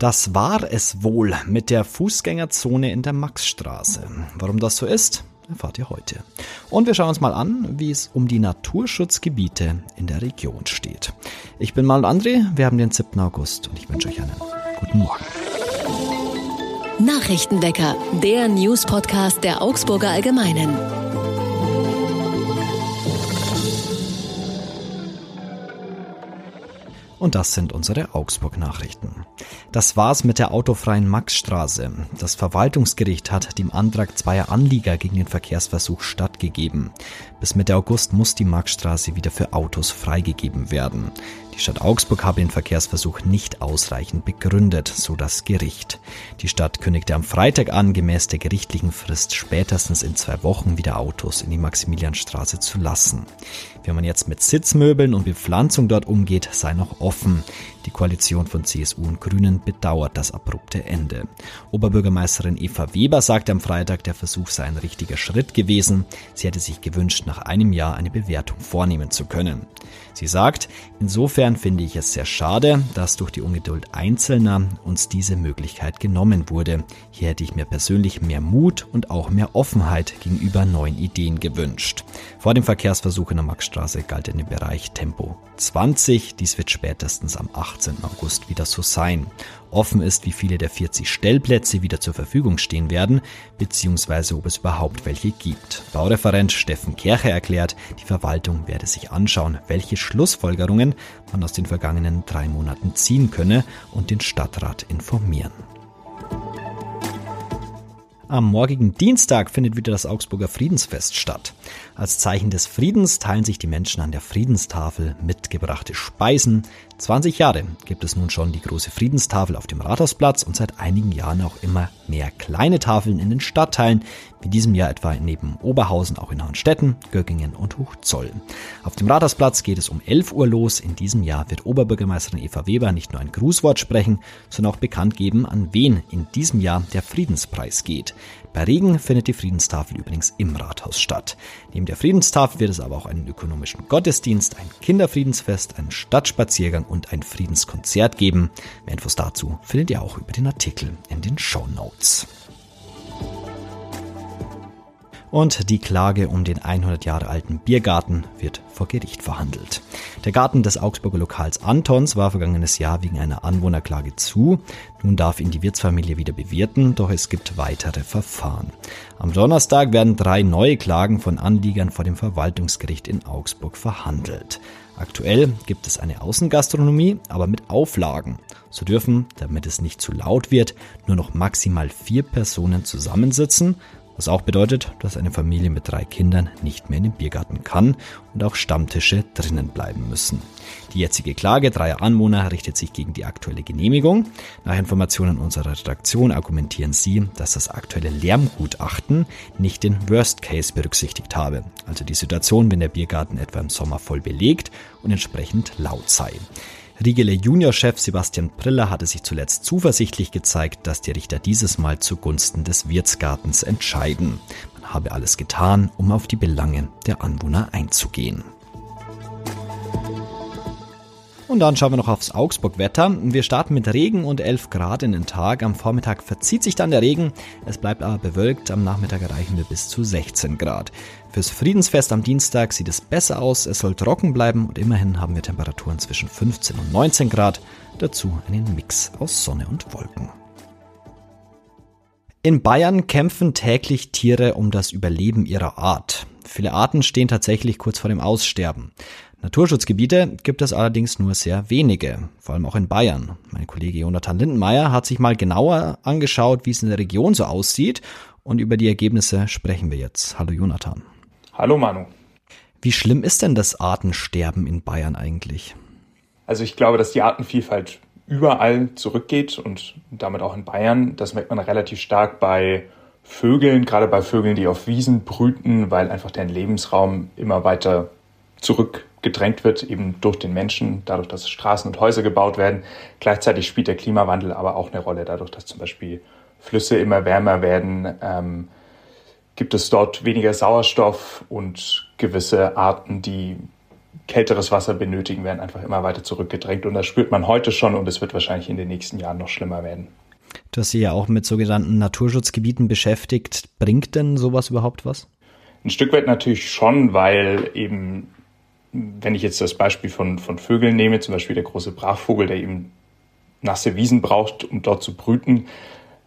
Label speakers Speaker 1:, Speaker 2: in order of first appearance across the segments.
Speaker 1: Das war es wohl mit der Fußgängerzone in der Maxstraße. Warum das so ist, erfahrt ihr heute. Und wir schauen uns mal an, wie es um die Naturschutzgebiete in der Region steht. Ich bin Mal André, wir haben den 7. August und ich wünsche euch einen guten Morgen.
Speaker 2: Nachrichtenwecker, der News-Podcast der Augsburger Allgemeinen.
Speaker 1: Und das sind unsere Augsburg-Nachrichten. Das war's mit der autofreien Maxstraße. Das Verwaltungsgericht hat dem Antrag zweier Anlieger gegen den Verkehrsversuch stattgegeben. Bis Mitte August muss die Maxstraße wieder für Autos freigegeben werden. Die Stadt Augsburg habe den Verkehrsversuch nicht ausreichend begründet, so das Gericht. Die Stadt kündigte am Freitag an, gemäß der gerichtlichen Frist spätestens in zwei Wochen wieder Autos in die Maximilianstraße zu lassen. Wie man jetzt mit Sitzmöbeln und Bepflanzung dort umgeht, sei noch offen. Die Koalition von CSU und Grünen bedauert das abrupte Ende. Oberbürgermeisterin Eva Weber sagte am Freitag, der Versuch sei ein richtiger Schritt gewesen. Sie hätte sich gewünscht, nach einem Jahr eine Bewertung vornehmen zu können. Sie sagt, insofern finde ich es sehr schade, dass durch die Ungeduld Einzelner uns diese Möglichkeit genommen wurde. Hier hätte ich mir persönlich mehr Mut und auch mehr Offenheit gegenüber neuen Ideen gewünscht. Vor dem Verkehrsversuch in der Maxstraße galt in dem Bereich Tempo 20. Dies wird spätestens am 18. August wieder so sein. Offen ist, wie viele der 40 Stellplätze wieder zur Verfügung stehen werden, beziehungsweise ob es überhaupt welche gibt. Baureferent Steffen Kercher erklärt, die Verwaltung werde sich anschauen, welche Schlussfolgerungen man aus den vergangenen drei Monaten ziehen könne und den Stadtrat informieren. Am morgigen Dienstag findet wieder das Augsburger Friedensfest statt. Als Zeichen des Friedens teilen sich die Menschen an der Friedenstafel mitgebrachte Speisen. 20 Jahre gibt es nun schon die große Friedenstafel auf dem Rathausplatz und seit einigen Jahren auch immer mehr kleine Tafeln in den Stadtteilen, wie diesem Jahr etwa neben Oberhausen auch in Hornstetten, Göggingen und Hochzoll. Auf dem Rathausplatz geht es um 11 Uhr los. In diesem Jahr wird Oberbürgermeisterin Eva Weber nicht nur ein Grußwort sprechen, sondern auch bekannt geben, an wen in diesem Jahr der Friedenspreis geht. Bei Regen findet die Friedenstafel übrigens im Rathaus statt. Neben der Friedenstafel wird es aber auch einen ökonomischen Gottesdienst, ein Kinderfriedensfest, einen Stadtspaziergang und ein Friedenskonzert geben. Mehr Infos dazu findet ihr auch über den Artikel in den Show Notes und die Klage um den 100 Jahre alten Biergarten wird vor Gericht verhandelt. Der Garten des Augsburger Lokals Antons war vergangenes Jahr wegen einer Anwohnerklage zu. Nun darf ihn die Wirtsfamilie wieder bewirten, doch es gibt weitere Verfahren. Am Donnerstag werden drei neue Klagen von Anliegern vor dem Verwaltungsgericht in Augsburg verhandelt. Aktuell gibt es eine Außengastronomie, aber mit Auflagen. So dürfen, damit es nicht zu laut wird, nur noch maximal vier Personen zusammensitzen was auch bedeutet, dass eine Familie mit drei Kindern nicht mehr in den Biergarten kann und auch Stammtische drinnen bleiben müssen. Die jetzige Klage dreier Anwohner richtet sich gegen die aktuelle Genehmigung. Nach Informationen unserer Redaktion argumentieren sie, dass das aktuelle Lärmgutachten nicht den Worst Case berücksichtigt habe, also die Situation, wenn der Biergarten etwa im Sommer voll belegt und entsprechend laut sei. Riegele Juniorchef Sebastian Priller hatte sich zuletzt zuversichtlich gezeigt, dass die Richter dieses Mal zugunsten des Wirtsgartens entscheiden. Man habe alles getan, um auf die Belange der Anwohner einzugehen. Und dann schauen wir noch aufs Augsburg-Wetter. Wir starten mit Regen und 11 Grad in den Tag. Am Vormittag verzieht sich dann der Regen. Es bleibt aber bewölkt. Am Nachmittag erreichen wir bis zu 16 Grad. Fürs Friedensfest am Dienstag sieht es besser aus. Es soll trocken bleiben und immerhin haben wir Temperaturen zwischen 15 und 19 Grad. Dazu einen Mix aus Sonne und Wolken. In Bayern kämpfen täglich Tiere um das Überleben ihrer Art. Viele Arten stehen tatsächlich kurz vor dem Aussterben. Naturschutzgebiete gibt es allerdings nur sehr wenige, vor allem auch in Bayern. Mein Kollege Jonathan Lindenmeier hat sich mal genauer angeschaut, wie es in der Region so aussieht und über die Ergebnisse sprechen wir jetzt. Hallo Jonathan.
Speaker 3: Hallo Manu.
Speaker 1: Wie schlimm ist denn das Artensterben in Bayern eigentlich?
Speaker 3: Also ich glaube, dass die Artenvielfalt überall zurückgeht und damit auch in Bayern. Das merkt man relativ stark bei Vögeln, gerade bei Vögeln, die auf Wiesen brüten, weil einfach deren Lebensraum immer weiter zurück gedrängt wird, eben durch den Menschen, dadurch, dass Straßen und Häuser gebaut werden. Gleichzeitig spielt der Klimawandel aber auch eine Rolle, dadurch, dass zum Beispiel Flüsse immer wärmer werden, ähm, gibt es dort weniger Sauerstoff und gewisse Arten, die kälteres Wasser benötigen, werden einfach immer weiter zurückgedrängt. Und das spürt man heute schon und es wird wahrscheinlich in den nächsten Jahren noch schlimmer werden.
Speaker 1: Du hast dich ja auch mit sogenannten Naturschutzgebieten beschäftigt. Bringt denn sowas überhaupt was?
Speaker 3: Ein Stück weit natürlich schon, weil eben, wenn ich jetzt das Beispiel von, von Vögeln nehme, zum Beispiel der große Brachvogel, der eben nasse Wiesen braucht, um dort zu brüten,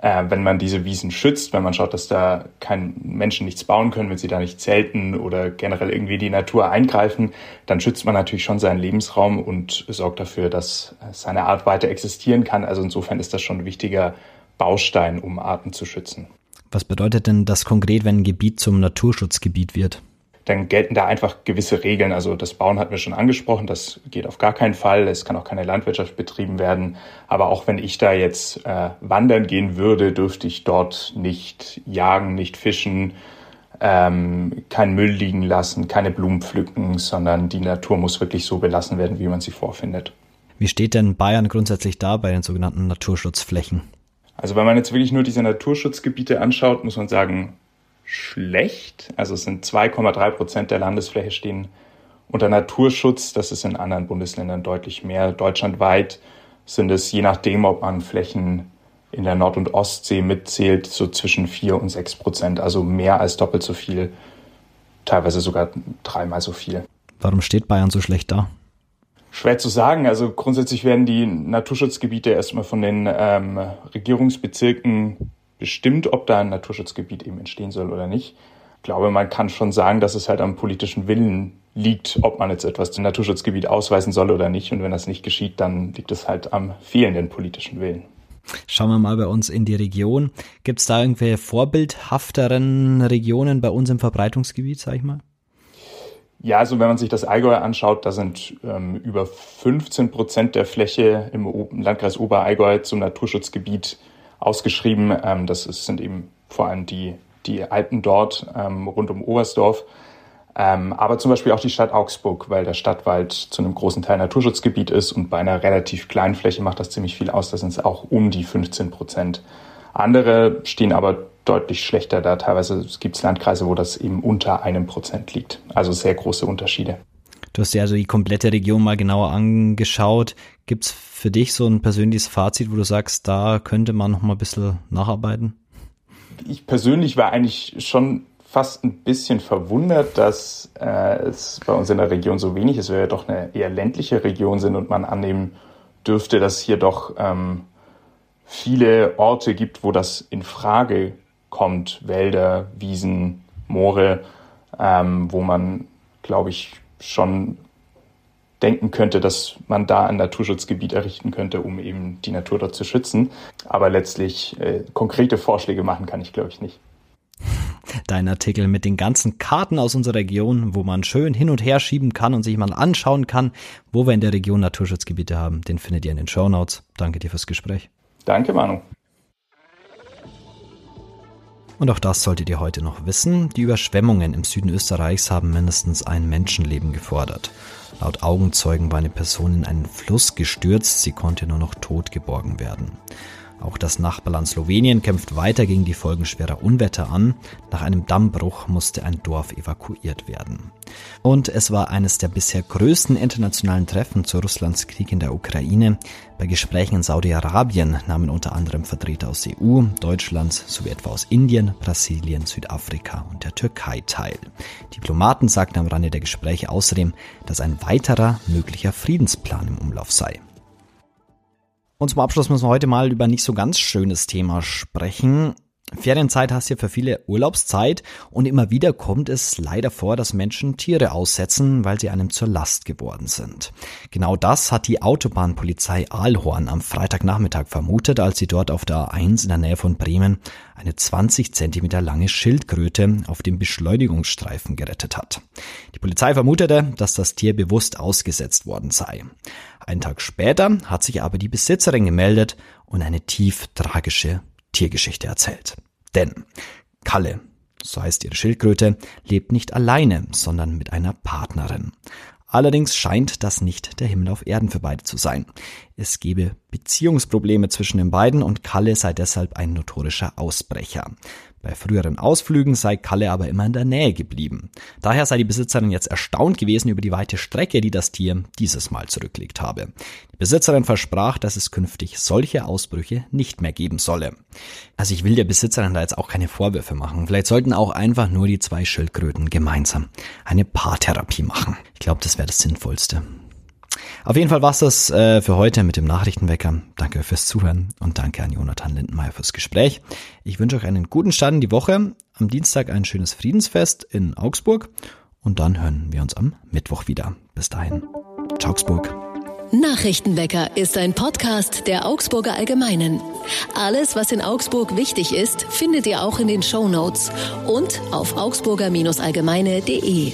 Speaker 3: äh, wenn man diese Wiesen schützt, wenn man schaut, dass da kein Menschen nichts bauen können, wenn sie da nicht zelten oder generell irgendwie die Natur eingreifen, dann schützt man natürlich schon seinen Lebensraum und sorgt dafür, dass seine Art weiter existieren kann. Also insofern ist das schon ein wichtiger Baustein, um Arten zu schützen.
Speaker 1: Was bedeutet denn das konkret, wenn ein Gebiet zum Naturschutzgebiet wird?
Speaker 3: Dann gelten da einfach gewisse Regeln. Also das Bauen hatten wir schon angesprochen, das geht auf gar keinen Fall. Es kann auch keine Landwirtschaft betrieben werden. Aber auch wenn ich da jetzt äh, wandern gehen würde, dürfte ich dort nicht jagen, nicht fischen, ähm, keinen Müll liegen lassen, keine Blumen pflücken, sondern die Natur muss wirklich so belassen werden, wie man sie vorfindet.
Speaker 1: Wie steht denn Bayern grundsätzlich da bei den sogenannten Naturschutzflächen?
Speaker 3: Also wenn man jetzt wirklich nur diese Naturschutzgebiete anschaut, muss man sagen, schlecht. Also es sind 2,3 Prozent der Landesfläche stehen unter Naturschutz. Das ist in anderen Bundesländern deutlich mehr. Deutschlandweit sind es, je nachdem, ob man Flächen in der Nord- und Ostsee mitzählt, so zwischen 4 und 6 Prozent. Also mehr als doppelt so viel, teilweise sogar dreimal so viel.
Speaker 1: Warum steht Bayern so schlecht da?
Speaker 3: Schwer zu sagen. Also grundsätzlich werden die Naturschutzgebiete erstmal von den ähm, Regierungsbezirken bestimmt, ob da ein Naturschutzgebiet eben entstehen soll oder nicht. Ich glaube, man kann schon sagen, dass es halt am politischen Willen liegt, ob man jetzt etwas zum Naturschutzgebiet ausweisen soll oder nicht. Und wenn das nicht geschieht, dann liegt es halt am fehlenden politischen Willen.
Speaker 1: Schauen wir mal bei uns in die Region. Gibt es da irgendwelche vorbildhafteren Regionen bei uns im Verbreitungsgebiet, sag ich mal?
Speaker 3: Ja, also wenn man sich das Allgäu anschaut, da sind ähm, über 15 Prozent der Fläche im Landkreis Oberallgäu zum Naturschutzgebiet ausgeschrieben. Ähm, das ist, sind eben vor allem die, die Alpen dort ähm, rund um Oberstdorf. Ähm, aber zum Beispiel auch die Stadt Augsburg, weil der Stadtwald zu einem großen Teil Naturschutzgebiet ist und bei einer relativ kleinen Fläche macht das ziemlich viel aus. Da sind es auch um die 15 Prozent. Andere stehen aber deutlich schlechter da. Teilweise gibt es Landkreise, wo das eben unter einem Prozent liegt. Also sehr große Unterschiede.
Speaker 1: Du hast dir also die komplette Region mal genauer angeschaut. Gibt es für dich so ein persönliches Fazit, wo du sagst, da könnte man noch mal ein bisschen nacharbeiten?
Speaker 3: Ich persönlich war eigentlich schon fast ein bisschen verwundert, dass äh, es bei uns in der Region so wenig ist, weil wir doch eine eher ländliche Region sind und man annehmen dürfte, dass hier doch ähm, viele Orte gibt, wo das in Frage kommt, Wälder, Wiesen, Moore, ähm, wo man, glaube ich, schon denken könnte, dass man da ein Naturschutzgebiet errichten könnte, um eben die Natur dort zu schützen. Aber letztlich äh, konkrete Vorschläge machen kann ich, glaube ich, nicht.
Speaker 1: Dein Artikel mit den ganzen Karten aus unserer Region, wo man schön hin und her schieben kann und sich mal anschauen kann, wo wir in der Region Naturschutzgebiete haben, den findet ihr in den Show Notes. Danke dir fürs Gespräch.
Speaker 3: Danke, Manu.
Speaker 1: Und auch das solltet ihr heute noch wissen. Die Überschwemmungen im Süden Österreichs haben mindestens ein Menschenleben gefordert. Laut Augenzeugen war eine Person in einen Fluss gestürzt, sie konnte nur noch tot geborgen werden. Auch das Nachbarland Slowenien kämpft weiter gegen die Folgen schwerer Unwetter an. Nach einem Dammbruch musste ein Dorf evakuiert werden. Und es war eines der bisher größten internationalen Treffen zu Russlands Krieg in der Ukraine. Bei Gesprächen in Saudi-Arabien nahmen unter anderem Vertreter aus EU, Deutschland sowie etwa aus Indien, Brasilien, Südafrika und der Türkei teil. Diplomaten sagten am Rande der Gespräche außerdem, dass ein weiterer möglicher Friedensplan im Umlauf sei. Und zum Abschluss müssen wir heute mal über nicht so ganz schönes Thema sprechen. Ferienzeit hast ja für viele Urlaubszeit und immer wieder kommt es leider vor, dass Menschen Tiere aussetzen, weil sie einem zur Last geworden sind. Genau das hat die Autobahnpolizei Aalhorn am Freitagnachmittag vermutet, als sie dort auf der A1 in der Nähe von Bremen eine 20 Zentimeter lange Schildkröte auf dem Beschleunigungsstreifen gerettet hat. Die Polizei vermutete, dass das Tier bewusst ausgesetzt worden sei. Einen Tag später hat sich aber die Besitzerin gemeldet und eine tief tragische Tiergeschichte erzählt. Denn Kalle, so heißt ihre Schildkröte, lebt nicht alleine, sondern mit einer Partnerin. Allerdings scheint das nicht der Himmel auf Erden für beide zu sein. Es gebe Beziehungsprobleme zwischen den beiden und Kalle sei deshalb ein notorischer Ausbrecher. Bei früheren Ausflügen sei Kalle aber immer in der Nähe geblieben. Daher sei die Besitzerin jetzt erstaunt gewesen über die weite Strecke, die das Tier dieses Mal zurücklegt habe. Die Besitzerin versprach, dass es künftig solche Ausbrüche nicht mehr geben solle. Also ich will der Besitzerin da jetzt auch keine Vorwürfe machen. Vielleicht sollten auch einfach nur die zwei Schildkröten gemeinsam eine Paartherapie machen. Ich glaube, das wäre das Sinnvollste. Auf jeden Fall war's das äh, für heute mit dem Nachrichtenwecker. Danke fürs Zuhören und danke an Jonathan Lindenmeier fürs Gespräch. Ich wünsche euch einen guten Start in die Woche. Am Dienstag ein schönes Friedensfest in Augsburg und dann hören wir uns am Mittwoch wieder. Bis dahin. Ciao Augsburg.
Speaker 2: Nachrichtenwecker ist ein Podcast der Augsburger Allgemeinen. Alles, was in Augsburg wichtig ist, findet ihr auch in den Show Notes und auf augsburger-allgemeine.de.